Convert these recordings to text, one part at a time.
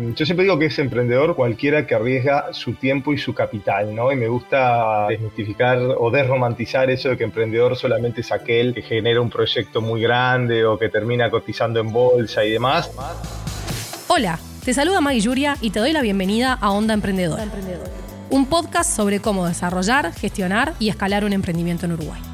Yo siempre digo que es emprendedor cualquiera que arriesga su tiempo y su capital, ¿no? Y me gusta desmitificar o desromantizar eso de que emprendedor solamente es aquel que genera un proyecto muy grande o que termina cotizando en bolsa y demás. Hola, te saluda Maggie Yuria y te doy la bienvenida a Onda Emprendedora. Un podcast sobre cómo desarrollar, gestionar y escalar un emprendimiento en Uruguay.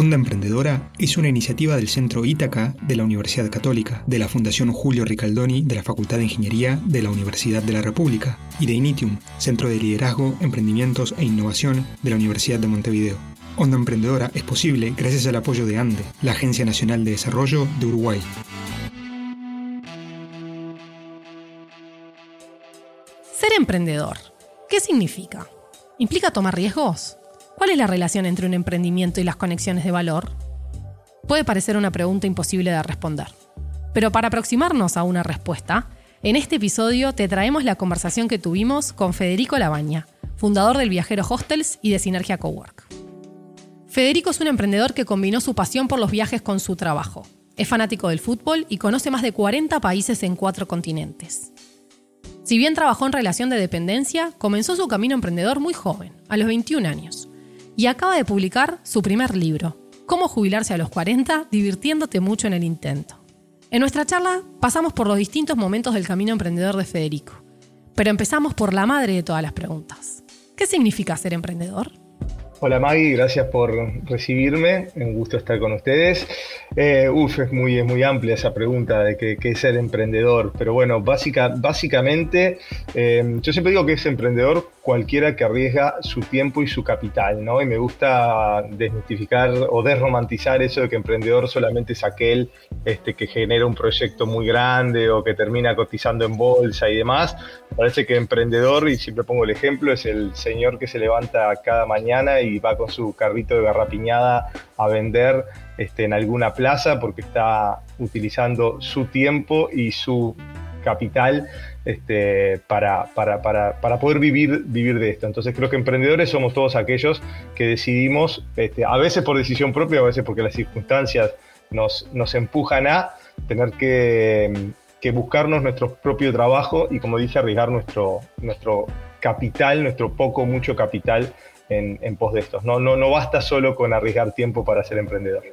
Onda Emprendedora es una iniciativa del Centro Ítaca de la Universidad Católica, de la Fundación Julio Ricaldoni de la Facultad de Ingeniería de la Universidad de la República y de Initium, Centro de Liderazgo, Emprendimientos e Innovación de la Universidad de Montevideo. Onda Emprendedora es posible gracias al apoyo de ANDE, la Agencia Nacional de Desarrollo de Uruguay. Ser emprendedor, ¿qué significa? ¿Implica tomar riesgos? ¿Cuál es la relación entre un emprendimiento y las conexiones de valor? Puede parecer una pregunta imposible de responder. Pero para aproximarnos a una respuesta, en este episodio te traemos la conversación que tuvimos con Federico Labaña, fundador del Viajero Hostels y de Sinergia Cowork. Federico es un emprendedor que combinó su pasión por los viajes con su trabajo. Es fanático del fútbol y conoce más de 40 países en cuatro continentes. Si bien trabajó en relación de dependencia, comenzó su camino emprendedor muy joven, a los 21 años y acaba de publicar su primer libro, Cómo jubilarse a los 40 divirtiéndote mucho en el intento. En nuestra charla pasamos por los distintos momentos del camino emprendedor de Federico, pero empezamos por la madre de todas las preguntas. ¿Qué significa ser emprendedor? Hola Maggie, gracias por recibirme, un gusto estar con ustedes. Eh, uf, es muy, es muy amplia esa pregunta de qué es ser emprendedor, pero bueno, básica, básicamente eh, yo siempre digo que es emprendedor cualquiera que arriesga su tiempo y su capital, ¿no? Y me gusta desmitificar o desromantizar eso de que emprendedor solamente es aquel este, que genera un proyecto muy grande o que termina cotizando en bolsa y demás. Parece que emprendedor, y siempre pongo el ejemplo, es el señor que se levanta cada mañana y va con su carrito de garrapiñada a vender este, en alguna plaza porque está utilizando su tiempo y su capital este, para, para, para, para, poder vivir, vivir de esto. Entonces creo que emprendedores somos todos aquellos que decidimos, este, a veces por decisión propia, a veces porque las circunstancias nos, nos empujan a tener que, que buscarnos nuestro propio trabajo y como dije, arriesgar nuestro, nuestro capital, nuestro poco, mucho capital en, pos de estos. No, no, no basta solo con arriesgar tiempo para ser emprendedor.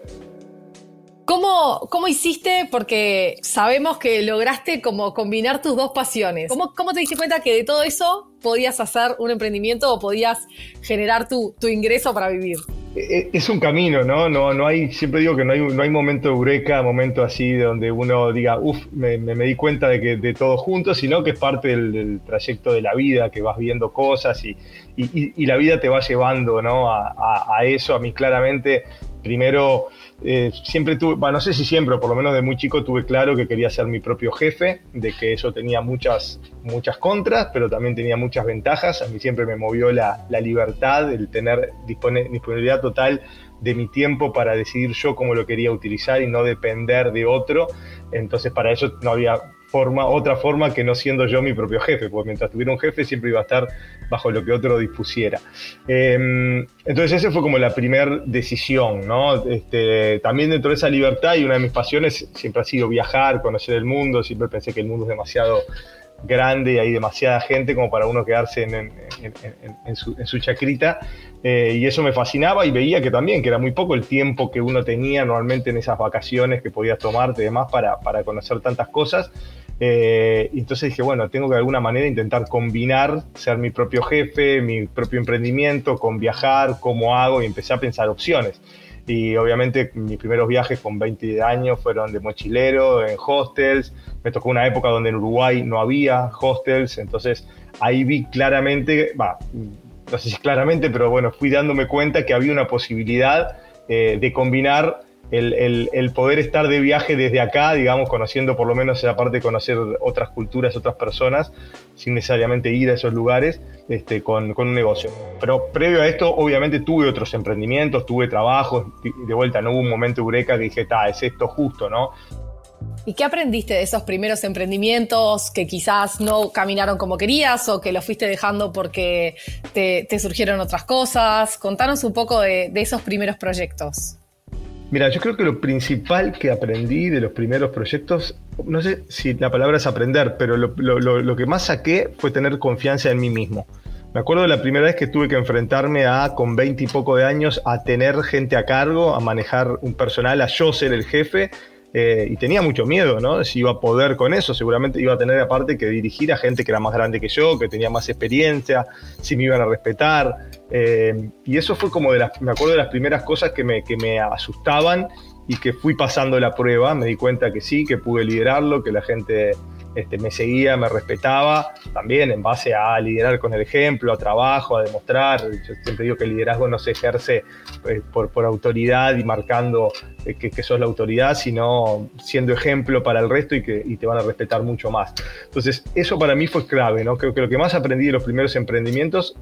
¿Cómo, ¿Cómo, hiciste? Porque sabemos que lograste como combinar tus dos pasiones. ¿Cómo, ¿Cómo, te diste cuenta que de todo eso podías hacer un emprendimiento o podías generar tu, tu ingreso para vivir? E, e, es un camino, ¿no? No, no hay, siempre digo que no hay, no hay momento momento así donde uno diga, uff, me, me, di cuenta de que de todo junto, sino que es parte del, trayecto de la vida, que vas viendo cosas y, y, la vida te va llevando, ¿no? A eso. A mí claramente, primero eh, siempre tuve, bueno, no sé si siempre, por lo menos de muy chico tuve claro que quería ser mi propio jefe, de que eso tenía muchas, muchas contras, pero también tenía muchas ventajas. A mí siempre me movió la, la libertad, el tener disponibilidad total de mi tiempo para decidir yo cómo lo quería utilizar y no depender de otro. Entonces para eso no había forma, otra forma que no siendo yo mi propio jefe, porque mientras tuviera un jefe siempre iba a estar bajo lo que otro dispusiera. Eh, entonces esa fue como la primera decisión, ¿no? Este, también dentro de esa libertad y una de mis pasiones siempre ha sido viajar, conocer el mundo, siempre pensé que el mundo es demasiado grande y hay demasiada gente como para uno quedarse en, en, en, en su, su, chacrita. Eh, y eso me fascinaba y veía que también, que era muy poco el tiempo que uno tenía normalmente en esas vacaciones que podías tomarte y demás para, para conocer tantas cosas. Eh, entonces dije, bueno, tengo que de alguna manera intentar combinar, ser mi propio jefe, mi propio emprendimiento, con viajar, cómo hago, y empecé a pensar opciones. Y obviamente mis primeros viajes con 20 años fueron de mochilero, en hostels. Me tocó una época donde en Uruguay no había hostels, entonces ahí vi claramente, va, no sé si claramente, pero bueno, fui dándome cuenta que había una posibilidad eh, de combinar el, poder estar de viaje desde acá, digamos, conociendo por lo menos esa parte de conocer otras culturas, otras personas, sin necesariamente ir a esos lugares, este, con, con, un negocio. Pero previo a esto, obviamente tuve otros emprendimientos, tuve trabajos, de vuelta no hubo un momento eureka que dije, ta, es esto justo, ¿no? ¿Y qué aprendiste de esos primeros emprendimientos que quizás no caminaron como querías o que los fuiste dejando porque te, surgieron otras cosas? Contanos un poco de, esos primeros proyectos. Mira, yo creo que lo principal que aprendí de los primeros proyectos, no sé si la palabra es aprender, pero lo, que más saqué fue tener confianza en mí mismo. Me acuerdo de la primera vez que tuve que enfrentarme a, con 20 y poco de años, a tener gente a cargo, a manejar un personal, a yo ser el jefe eh, y tenía mucho miedo, ¿no? Si iba a poder con eso, seguramente iba a tener aparte que dirigir a gente que era más grande que yo, que tenía más experiencia, si me iban a respetar. Eh, y eso fue como de las, me acuerdo de las primeras cosas que me, que me asustaban y que fui pasando la prueba, me di cuenta que sí, que pude liderarlo, que la gente este, me seguía, me respetaba, también en base a liderar con el ejemplo, a trabajo, a demostrar. Yo siempre digo que el liderazgo no se ejerce eh, por, autoridad y marcando eh, que, que, sos la autoridad, sino siendo ejemplo para el resto y que te van a respetar mucho más. Entonces, eso para mí fue clave, ¿no? Creo que lo que más aprendí de los primeros emprendimientos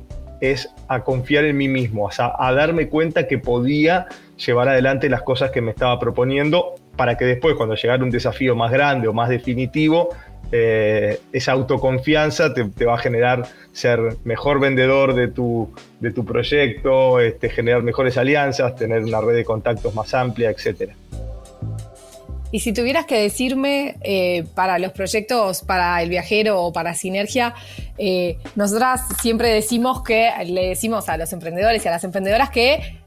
es a confiar en mí mismo, a darme cuenta que podía llevar adelante las cosas que me estaba proponiendo para que después, cuando llegara un desafío más grande o más definitivo, eh, esa autoconfianza te, va a generar ser mejor vendedor de tu, de tu proyecto, este, generar mejores alianzas, tener una red de contactos más amplia, etc. Y si tuvieras que decirme eh, para los proyectos, para el viajero o para Sinergia, eh, nosotras siempre decimos que, le decimos a los emprendedores y a las emprendedoras que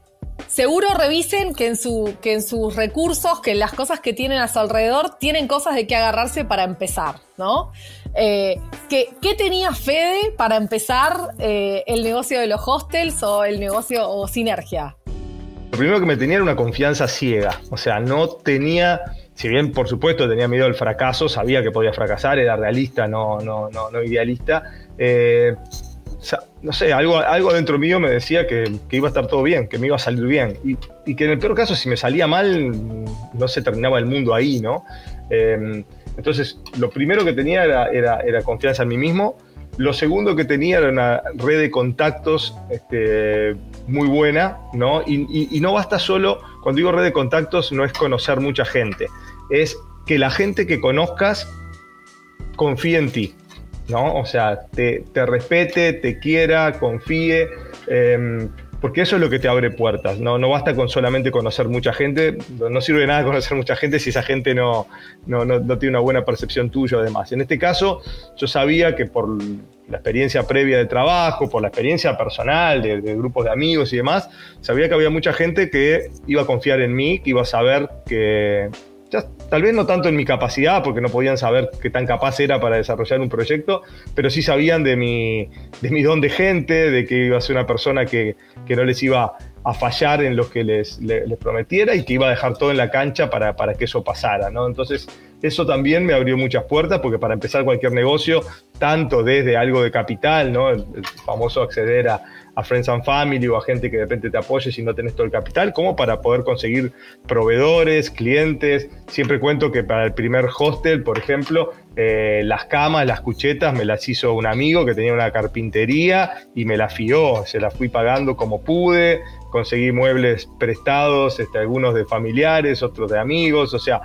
seguro revisen que en, que en sus recursos, que en las cosas que tienen a su alrededor, tienen cosas de qué agarrarse para empezar, ¿no? Eh, ¿qué, tenía Fede para empezar eh, el negocio de los hostels o el negocio o Sinergia? Lo primero que me tenía era una confianza ciega, o sea, no tenía, si bien por supuesto tenía miedo al fracaso, sabía que podía fracasar, era realista, no, no, no, no idealista. Eh, no sé, algo, algo dentro mío me decía que, iba a estar todo bien, que me iba a salir bien. Y, que en el peor caso, si me salía mal, no se terminaba el mundo ahí, ¿no? Em, entonces, lo primero que tenía era, era, confianza en mí mismo. Lo segundo que tenía era una red de contactos este, muy buena, ¿no? Y, y no basta solo, cuando digo red de contactos, no es conocer mucha gente, es que la gente que conozcas confíe en ti. ¿No? O sea, te, respete, te quiera, confíe, em, porque eso es lo que te abre puertas, ¿no? No basta con solamente conocer mucha gente, no sirve de nada conocer mucha gente si esa gente no, no, tiene una buena percepción tuya además. En este caso, yo sabía que por la experiencia previa de trabajo, por la experiencia personal de, grupos de amigos y demás, sabía que había mucha gente que iba a confiar en mí, que iba a saber que, tal vez no tanto en mi capacidad, porque no podían saber qué tan capaz era para desarrollar un proyecto, pero sí sabían de mi, de mi don de gente, de que iba a ser una persona que, no les iba a fallar en lo que les, les, prometiera y que iba a dejar todo en la cancha para, para que eso pasara. ¿no? Entonces, eso también me abrió muchas puertas, porque para empezar cualquier negocio, tanto desde algo de capital, ¿no? el famoso acceder a, a Friends and Family o a gente que de repente te apoye si no tenés todo el capital, como para poder conseguir proveedores, clientes. Siempre cuento que para el primer hostel, por ejemplo, eh, las camas, las cuchetas me las hizo un amigo que tenía una carpintería y me las fió, se las fui pagando como pude, conseguí muebles prestados, este, algunos de familiares, otros de amigos, o sea,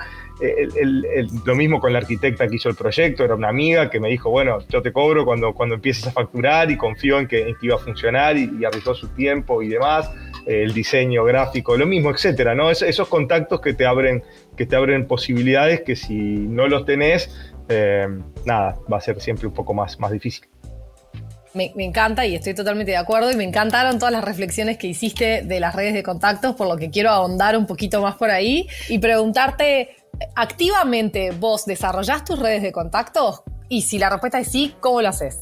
lo mismo con la arquitecta que hizo el proyecto, era una amiga que me dijo, bueno, yo te cobro cuando, cuando empieces a facturar y confío en que, iba a funcionar y, y, arriesgó su tiempo y demás, el diseño gráfico, lo mismo, etcétera, ¿no? esos contactos que te abren, que te abren posibilidades que si no los tenés, eh, nada, va a ser siempre un poco más, más difícil. Me, me, encanta y estoy totalmente de acuerdo y me encantaron todas las reflexiones que hiciste de las redes de contactos, por lo que quiero ahondar un poquito más por ahí y preguntarte activamente vos desarrollás tus redes de contactos? Y si la respuesta es sí, ¿cómo lo haces?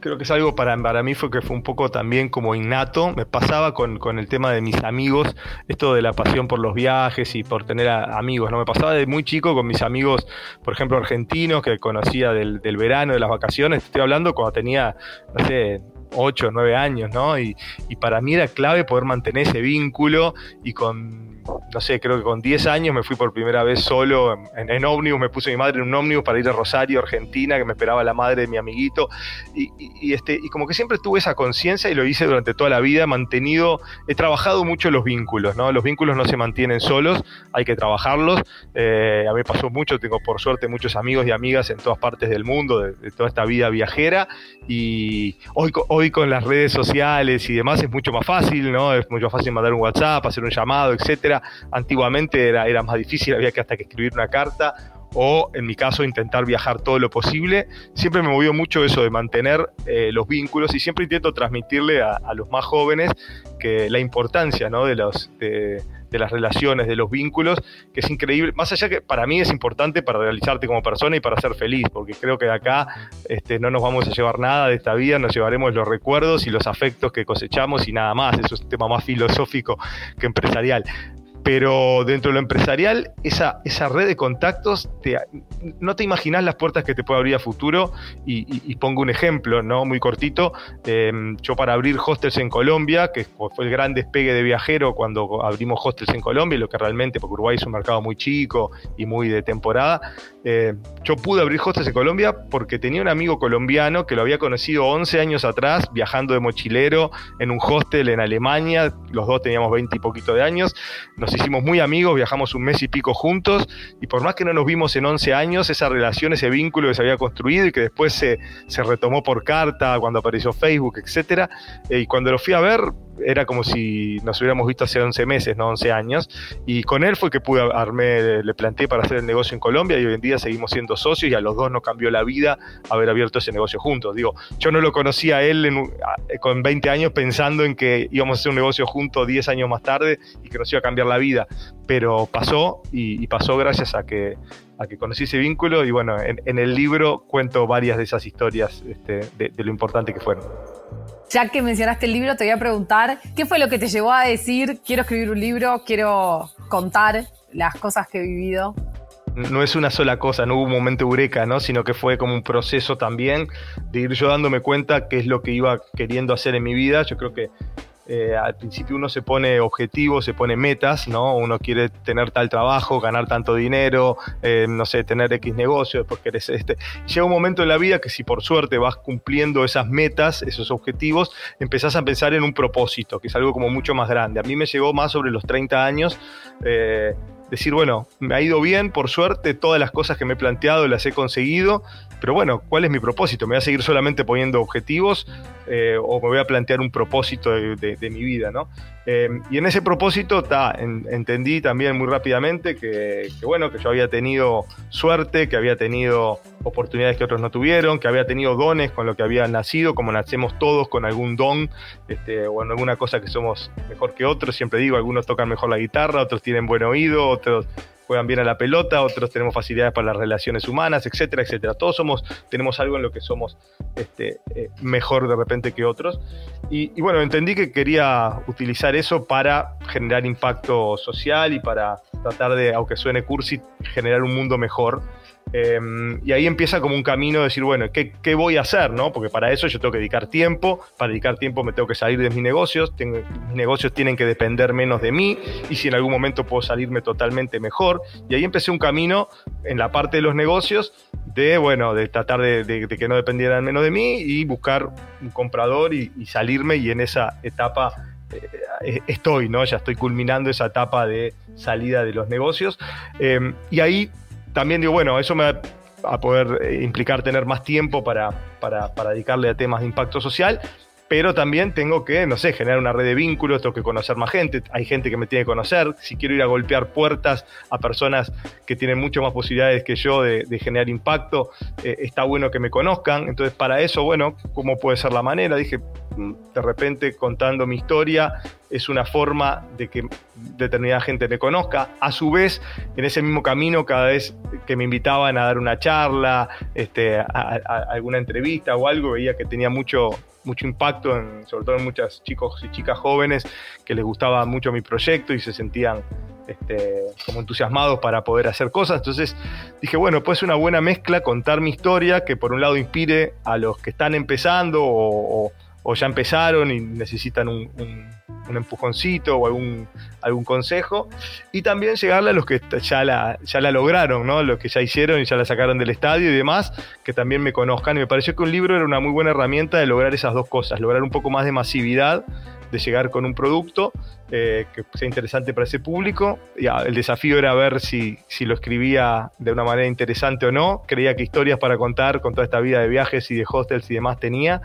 Creo que es algo para, para mí fue que fue un poco también como innato. Me pasaba con, el tema de mis amigos, esto de la pasión por los viajes y por tener amigos. ¿no? Me pasaba de muy chico con mis amigos, por ejemplo, argentinos, que conocía del, del verano, de las vacaciones. Estoy hablando cuando tenía, no sé, 8 o 9 años, ¿no? Y, y para mí era clave poder mantener ese vínculo y con no sé, creo que con 10 años me fui por primera vez solo en, ómnibus, me puse mi madre en un ómnibus para ir a Rosario, Argentina, que me esperaba la madre de mi amiguito, y, este, y como que siempre tuve esa conciencia y lo hice durante toda la vida, mantenido, he trabajado mucho los vínculos, ¿no? Los vínculos no se mantienen solos, hay que trabajarlos, eh, a mí pasó mucho, tengo por suerte muchos amigos y amigas en todas partes del mundo, de, toda esta vida viajera, y hoy, hoy con las redes sociales y demás es mucho más fácil, ¿no? Es mucho más fácil mandar un WhatsApp, hacer un llamado, etcétera antiguamente era, era más difícil, había que hasta que escribir una carta o en mi caso intentar viajar todo lo posible. Siempre me movió mucho eso de mantener eh, los vínculos y siempre intento transmitirle a, los más jóvenes que la importancia ¿no? de, los, de, las relaciones, de los vínculos, que es increíble. Más allá que para mí es importante para realizarte como persona y para ser feliz, porque creo que de acá este, no nos vamos a llevar nada de esta vida, nos llevaremos los recuerdos y los afectos que cosechamos y nada más. Eso es un tema más filosófico que empresarial pero dentro de lo empresarial, esa, esa red de contactos, no te imaginas las puertas que te puede abrir a futuro. Y, pongo un ejemplo, ¿no? Muy cortito. Em, yo para abrir hostels en Colombia, que fue el gran despegue de viajero cuando abrimos hostels en Colombia, lo que realmente, porque Uruguay es un mercado muy chico y muy de temporada, eh, yo pude abrir hostels en Colombia porque tenía un amigo colombiano que lo había conocido 11 años atrás, viajando de mochilero en un hostel en Alemania. Los dos teníamos 20 y poquito de años nos hicimos muy amigos, viajamos un mes y pico juntos y por más que no nos vimos en 11 años, esa relación, ese vínculo que se había construido y que después se, se retomó por carta cuando apareció Facebook, etcétera, eh, y cuando lo fui a ver, era como si nos hubiéramos visto hace 11 meses, no 11 años. Y con él fue que pude armé, le planteé para hacer el negocio en Colombia y hoy en día seguimos siendo socios y a los dos nos cambió la vida haber abierto ese negocio juntos. Digo, yo no lo conocía a él con 20 años pensando en que íbamos a hacer un negocio juntos 10 años más tarde y que nos iba a cambiar la vida, pero pasó y, pasó gracias a que a que conocí ese vínculo y bueno, en, el libro cuento varias de esas historias este, de lo importante que fueron. Ya que mencionaste el libro, te voy a preguntar, ¿qué fue lo que te llevó a decir, quiero escribir un libro, quiero contar las cosas que he vivido? no es una sola cosa, no hubo un momento eureka, ¿no? sino que fue como un proceso también de ir yo dándome cuenta qué es lo que iba queriendo hacer en mi vida. Yo creo que eh, al principio uno se pone objetivos, se pone metas, ¿no? Uno quiere tener tal trabajo, ganar tanto dinero, eh, no sé, tener X negocio, porque eres este. Llega un momento en la vida que si por suerte vas cumpliendo esas metas, esos objetivos, empezás a pensar en un propósito, que es algo como mucho más grande. A mí me llegó más sobre los 30 años. Eh, decir, bueno, me ha ido bien, por suerte, todas las cosas que me he planteado las he conseguido, pero bueno, ¿cuál es mi propósito? ¿Me voy a seguir solamente poniendo objetivos eh, o me voy a plantear un propósito de, mi vida, ¿no? Eh, y en ese propósito entendí también muy rápidamente que, bueno, que yo había tenido suerte, que había tenido oportunidades que otros no tuvieron, que había tenido dones con lo que había nacido, como nacemos todos con algún don este, o en alguna cosa que somos mejor que otros. Siempre digo, algunos tocan mejor la guitarra, otros tienen buen oído, otros juegan bien a la pelota, otros tenemos facilidades para las relaciones humanas, etcétera, etcétera. Todos somos, tenemos algo en lo que somos este, eh, mejor de repente que otros. Y, bueno, entendí que quería utilizar eso para generar impacto social y para tratar de, aunque suene cursi, generar un mundo mejor. Em, y ahí empieza como un camino de decir, bueno, ¿qué, ¿qué, voy a hacer? ¿no? Porque para eso yo tengo que dedicar tiempo, para dedicar tiempo me tengo que salir de mis negocios, mis negocios tienen que depender menos de mí y si en algún momento puedo salirme totalmente mejor. Y ahí empecé un camino en la parte de los negocios de, bueno, de tratar de, que no dependieran menos de mí y buscar un comprador y, salirme y en esa etapa eh, estoy, ¿no? Ya estoy culminando esa etapa de salida de los negocios. Em, y ahí también digo, bueno, eso me va a poder eh, implicar tener más tiempo para, para, para dedicarle a temas de impacto social pero también tengo que, no sé, generar una red de vínculos, tengo que conocer más gente, hay gente que me tiene que conocer, si quiero ir a golpear puertas a personas que tienen mucho más posibilidades que yo de, generar impacto, eh, está bueno que me conozcan, entonces para eso, bueno, ¿cómo puede ser la manera? Dije, mm, de repente contando mi historia es una forma de que determinada gente me conozca, a su vez, en ese mismo camino, cada vez que me invitaban a dar una charla, este, a alguna entrevista o algo, veía que tenía mucho mucho impacto, en, sobre todo en muchos chicos y chicas jóvenes que les gustaba mucho mi proyecto y se sentían este, como entusiasmados para poder hacer cosas. Entonces dije, bueno, pues una buena mezcla contar mi historia que por un lado inspire a los que están empezando o, o ya empezaron y necesitan un, empujoncito o algún, algún consejo. Y también llegarle a los que ya la, ya la lograron, ¿no? los que ya hicieron y ya la sacaron del estadio y demás, que también me conozcan. Y me pareció que un libro era una muy buena herramienta de lograr esas dos cosas, lograr un poco más de masividad de llegar con un producto eh, que sea interesante para ese público. Ya, el desafío era ver si, si lo escribía de una manera interesante o no. Creía que historias para contar con toda esta vida de viajes y de hostels y demás tenía,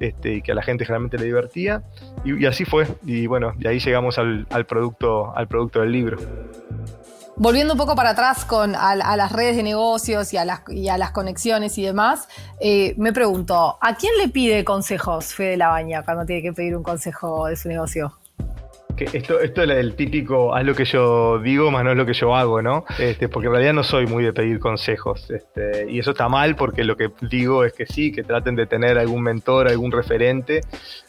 este, y que a la gente generalmente le divertía. Y, así fue. Y bueno, de ahí llegamos al, al, producto, al producto del libro. Volviendo un poco para atrás con, a, las redes de negocios y a las, y a las conexiones y demás, eh, me pregunto, ¿a quién le pide consejos Fede Labaña cuando tiene que pedir un consejo de su negocio? Esto, esto es el típico, haz lo que yo digo, más no es lo que yo hago, ¿no? Este, porque en realidad no soy muy de pedir consejos. Este, y eso está mal porque lo que digo es que sí, que traten de tener algún mentor, algún referente.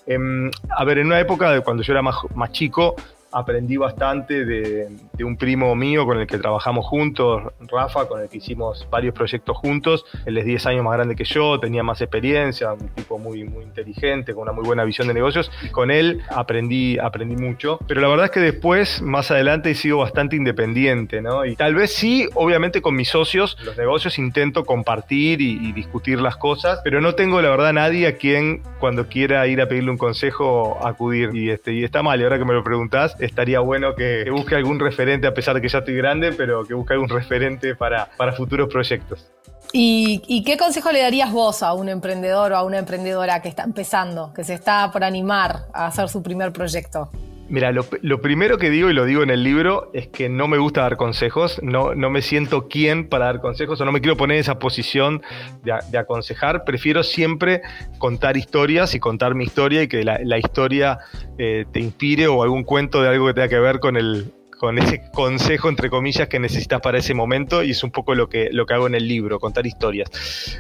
Em, a ver, en una época de cuando yo era más, más chico, aprendí bastante de, un primo mío con el que trabajamos juntos, Rafa, con el que hicimos varios proyectos juntos. Él es 10 años más grande que yo, tenía más experiencia, un tipo muy, muy inteligente, con una muy buena visión de negocios. Y con él aprendí, aprendí mucho. Pero la verdad es que después, más adelante, he sido bastante independiente, ¿no? Y tal vez sí, obviamente con mis socios, los negocios intento compartir y, discutir las cosas, pero no tengo la verdad nadie a quien cuando quiera ir a pedirle un consejo acudir. Y, este, y está mal, y ahora que me lo preguntás, estaría bueno que, busque algún referente, a pesar de que ya estoy grande, pero que busque algún referente para, para futuros proyectos. ¿Y, qué consejo le darías vos a un emprendedor o a una emprendedora que está empezando, que se está por animar a hacer su primer proyecto? Mira, lo, primero que digo, y lo digo en el libro, es que no me gusta dar consejos, no, no me siento quien para dar consejos, o no me quiero poner en esa posición de, aconsejar, prefiero siempre contar historias y contar mi historia y que la, historia eh, te inspire o algún cuento de algo que tenga que ver con el, con ese consejo, entre comillas, que necesitas para ese momento, y es un poco lo que, lo que hago en el libro, contar historias.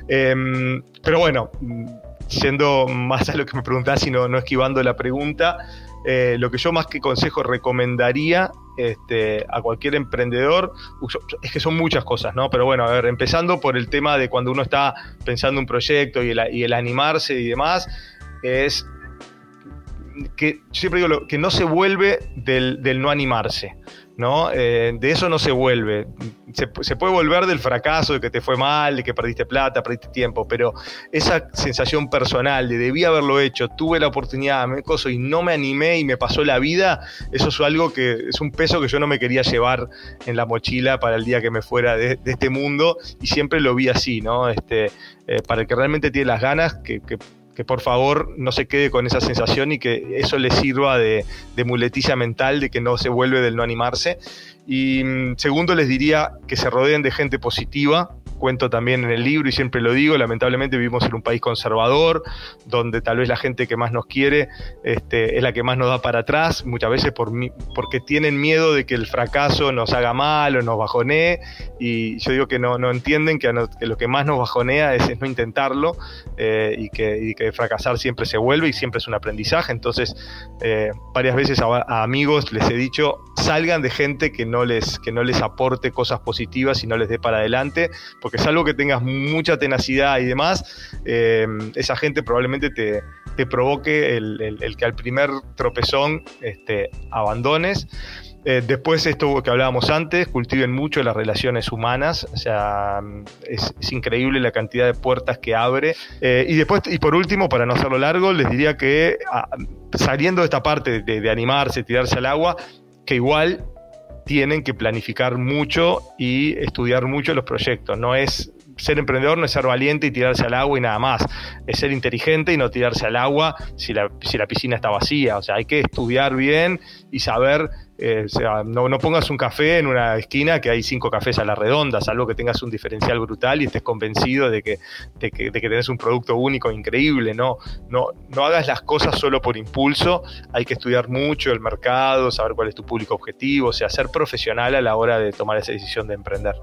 Em, pero bueno, siendo más a lo que me preguntás y no, no esquivando la pregunta, eh, lo que yo más que consejo recomendaría este, a cualquier emprendedor, es que son muchas cosas, ¿no? Pero bueno, a ver, empezando por el tema de cuando uno está pensando un proyecto y el, animarse y demás, es que siempre digo que no se vuelve del no animarse. ¿No? Eh, de eso no se vuelve. Se, puede volver del fracaso, de que te fue mal, de que perdiste plata, perdiste tiempo, pero esa sensación personal de debí haberlo hecho, tuve la oportunidad, me coso y no me animé y me pasó la vida, eso es algo que es un peso que yo no me quería llevar en la mochila para el día que me fuera de, este mundo y siempre lo vi así, ¿no? Este, eh, para el que realmente tiene las ganas, que que por favor no se quede con esa sensación y que eso le sirva de, muletilla mental de que no se vuelve del no animarse. Y mm, segundo, les diría que se rodeen de gente positiva, cuento también en el libro y siempre lo digo, lamentablemente vivimos en un país conservador, donde tal vez la gente que más nos quiere este, es la que más nos da para atrás, muchas veces por, porque tienen miedo de que el fracaso nos haga mal o nos bajonee, y yo digo que no, no entienden que, lo que más nos bajonea es, no intentarlo eh, y, que, fracasar siempre se vuelve y siempre es un aprendizaje, entonces eh, varias veces a, amigos les he dicho, salgan de gente que no les, que no les aporte cosas positivas y no les dé para adelante, porque que salvo que tengas mucha tenacidad y demás, eh, esa gente probablemente te, provoque el, que al primer tropezón este, abandones. Eh, después esto que hablábamos antes, cultiven mucho las relaciones humanas, o sea, es, increíble la cantidad de puertas que abre. Eh, y después, y por último, para no hacerlo largo, les diría que ah, saliendo de esta parte de animarse, tirarse al agua, que igual tienen que planificar mucho y estudiar mucho los proyectos. No es ser emprendedor no es ser valiente y tirarse al agua y nada más. Es ser inteligente y no tirarse al agua si la, si la piscina está vacía. O sea, hay que estudiar bien y saber eh, no, pongas un café en una esquina que hay cinco cafés a la redonda, salvo que tengas un diferencial brutal y estés convencido de que, de que, de que tenés un producto único increíble. No, no, no hagas las cosas solo por impulso, hay que estudiar mucho el mercado, saber cuál es tu público objetivo, o sea, ser profesional a la hora de tomar esa decisión de emprender.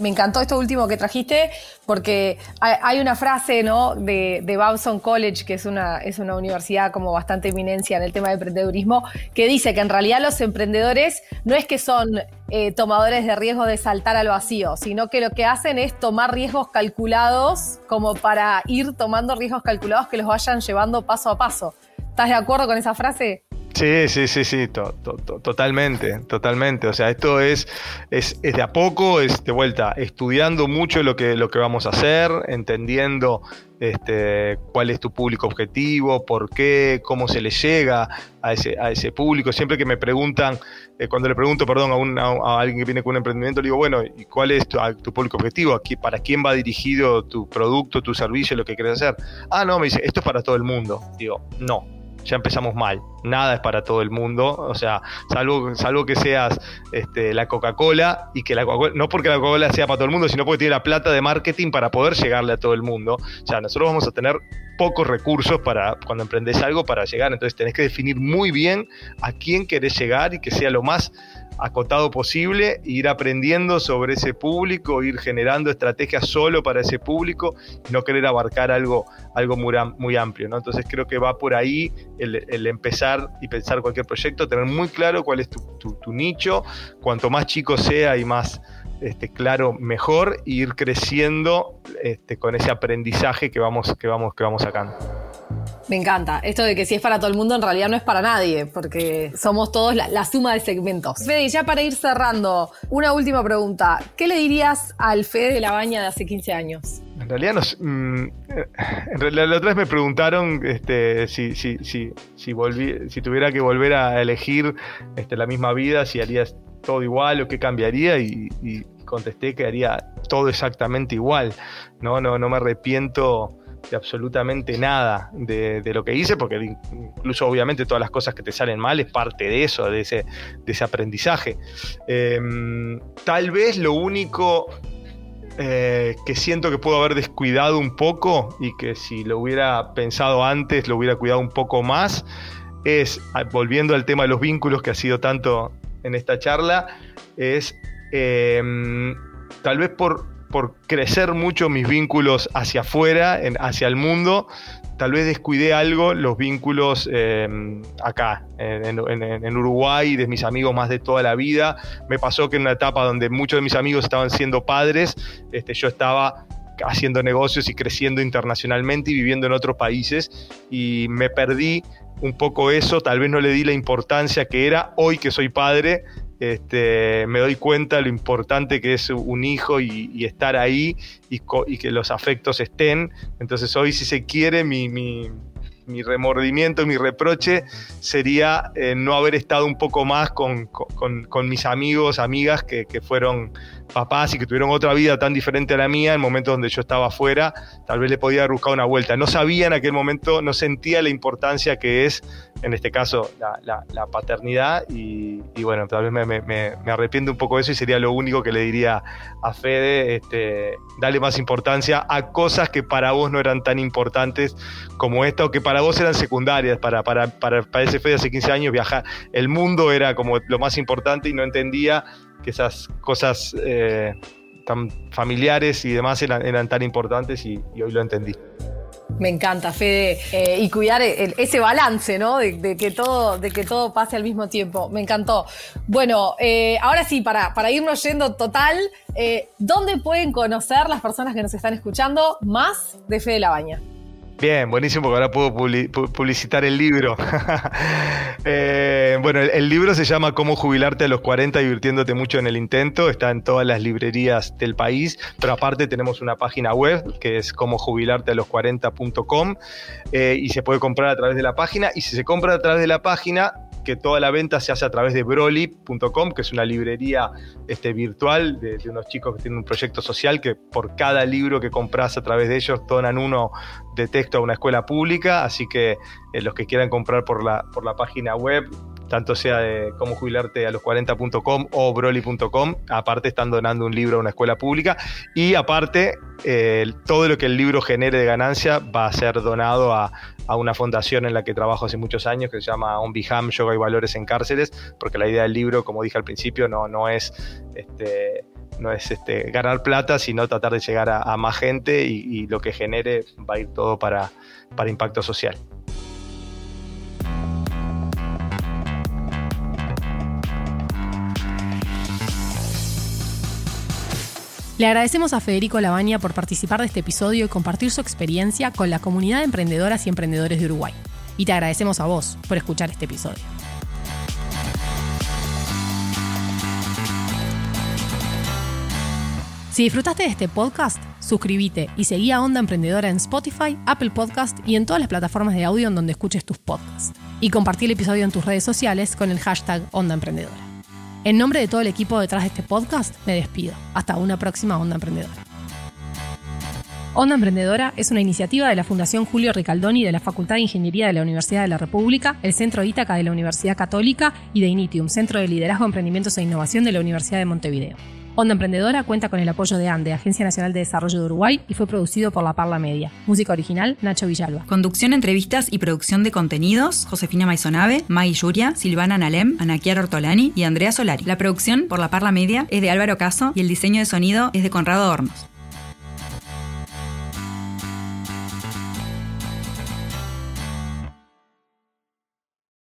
Me encantó esto último que trajiste, porque hay una frase ¿no? de, de Babson College, que es una, es una universidad como bastante eminencia en el tema de emprendedurismo, que dice que en realidad los emprendedores no es que son eh, tomadores de riesgo de saltar al vacío, sino que lo que hacen es tomar riesgos calculados como para ir tomando riesgos calculados que los vayan llevando paso a paso. ¿Estás de acuerdo con esa frase? Sí, sí, sí, sí, totalmente, totalmente. O sea, esto es, es, de a poco, es de vuelta, estudiando mucho lo que, lo que vamos a hacer, entendiendo este, cuál es tu público objetivo, por qué, cómo se le llega a ese, a ese público. Siempre que me preguntan, eh, cuando le pregunto, perdón, a, a, alguien que viene con un emprendimiento, le digo, bueno, ¿y cuál es tu, tu público objetivo? ¿Para quién va dirigido tu producto, tu servicio, lo que quieres hacer? Ah, no, me dice, esto es para todo el mundo. Digo, no, ya empezamos mal. Nada es para todo el mundo, o sea, salvo, salvo que seas este, la Coca-Cola y que la Coca-Cola, no porque la Coca-Cola sea para todo el mundo, sino porque tiene la plata de marketing para poder llegarle a todo el mundo. O sea, nosotros vamos a tener pocos recursos para cuando emprendes algo para llegar, entonces tenés que definir muy bien a quién querés llegar y que sea lo más acotado posible, ir aprendiendo sobre ese público, ir generando estrategias solo para ese público, no querer abarcar algo, algo muy, amplio. ¿no? Entonces creo que va por ahí el, empezar y pensar cualquier proyecto, tener muy claro cuál es tu, nicho, cuanto más chico sea y más este, claro, mejor, e ir creciendo este, con ese aprendizaje que vamos, que vamos, que vamos sacando. Me encanta. Esto de que si es para todo el mundo, en realidad no es para nadie, porque somos todos la, suma de segmentos. Fede, ya para ir cerrando, una última pregunta. ¿Qué le dirías al Fede de la Baña de hace 15 años? En realidad, mm, en realidad la otra vez me preguntaron este, si, si, si, si tuviera que volver a elegir este, la misma vida, si harías todo igual o qué cambiaría y, y contesté que haría todo exactamente igual. No, no, no me arrepiento de absolutamente nada de, lo que hice, porque incluso obviamente todas las cosas que te salen mal es parte de eso, de ese, aprendizaje. Em, tal vez lo único eh, que siento que puedo haber descuidado un poco y que si lo hubiera pensado antes lo hubiera cuidado un poco más, es, volviendo al tema de los vínculos que ha sido tanto en esta charla, es em, tal vez por por crecer mucho mis vínculos hacia afuera, hacia el mundo, tal vez descuidé algo los vínculos eh, acá, en, Uruguay, de mis amigos más de toda la vida. Me pasó que en una etapa donde muchos de mis amigos estaban siendo padres, este, yo estaba haciendo negocios y creciendo internacionalmente y viviendo en otros países y me perdí un poco eso, tal vez no le di la importancia que era hoy que soy padre, este, me doy cuenta lo importante que es un hijo y, estar ahí y, que los afectos estén. Entonces hoy si se quiere mi, mi remordimiento, mi reproche sería eh, no haber estado un poco más con, mis amigos, amigas que, fueron papás y que tuvieron otra vida tan diferente a la mía en momentos donde yo estaba afuera, tal vez le podía haber una vuelta. No sabía en aquel momento, no sentía la importancia que es, en este caso, la, paternidad y, bueno, tal vez me, arrepiento un poco de eso y sería lo único que le diría a Fede, este, dale más importancia a cosas que para vos no eran tan importantes como esta o que para vos eran secundarias, para, para, para, para ese Fede hace 15 años viajar, el mundo era como lo más importante y no entendía que esas cosas eh, tan familiares y demás eran tan importantes y, hoy lo entendí. Me encanta, Fede, eh, y cuidar ese balance, ¿no? De, que todo, de que todo pase al mismo tiempo. Me encantó. Bueno, eh, ahora sí, para, irnos yendo total, ¿dónde pueden conocer las personas que nos están escuchando más de Fede La Baña? Bien, buenísimo, porque ahora puedo publicitar el libro. Eh, bueno, el, libro se llama Cómo jubilarte a los 40 divirtiéndote mucho en el intento. Está en todas las librerías del país, pero aparte tenemos una página web que es como jubilarte a los 40.com eh, y se puede comprar a través de la página. Y si se compra a través de la página, que toda la venta se hace a través de broly.com, que es una librería este, virtual de, unos chicos que tienen un proyecto social que por cada libro que compras a través de ellos donan uno de texto a una escuela pública, así que eh, los que quieran comprar por la, por la página web tanto sea de cómo jubilarte a los 40.com o broly.com, aparte están donando un libro a una escuela pública y aparte eh, todo lo que el libro genere de ganancia va a ser donado a, una fundación en la que trabajo hace muchos años que se llama Onbiham Yoga y Valores en Cárceles, porque la idea del libro, como dije al principio, no, no es... Este, no es este, ganar plata, sino tratar de llegar a, más gente y, lo que genere va a ir todo para, para impacto social. Le agradecemos a Federico Labaña por participar de este episodio y compartir su experiencia con la comunidad de emprendedoras y emprendedores de Uruguay. Y te agradecemos a vos por escuchar este episodio. Si disfrutaste de este podcast, suscríbete y seguí a Onda Emprendedora en Spotify, Apple Podcast y en todas las plataformas de audio en donde escuches tus podcasts. Y compartí el episodio en tus redes sociales con el hashtag Onda Emprendedora. En nombre de todo el equipo detrás de este podcast, me despido. Hasta una próxima Onda Emprendedora. Onda Emprendedora es una iniciativa de la Fundación Julio Ricaldoni de la Facultad de Ingeniería de la Universidad de la República, el Centro Ítaca de la Universidad Católica y de Initium, Centro de Liderazgo, Emprendimientos e Innovación de la Universidad de Montevideo. Onda Emprendedora cuenta con el apoyo de ANDE, Agencia Nacional de Desarrollo de Uruguay, y fue producido por La Parla Media. Música original, Nacho Villalba. Conducción, entrevistas y producción de contenidos, Josefina Maisonave, Mai Yuria, Silvana Nalem, Anaquiar Ortolani y Andrea Solari. La producción por La Parla Media es de Álvaro Caso y el diseño de sonido es de Conrado Hornos.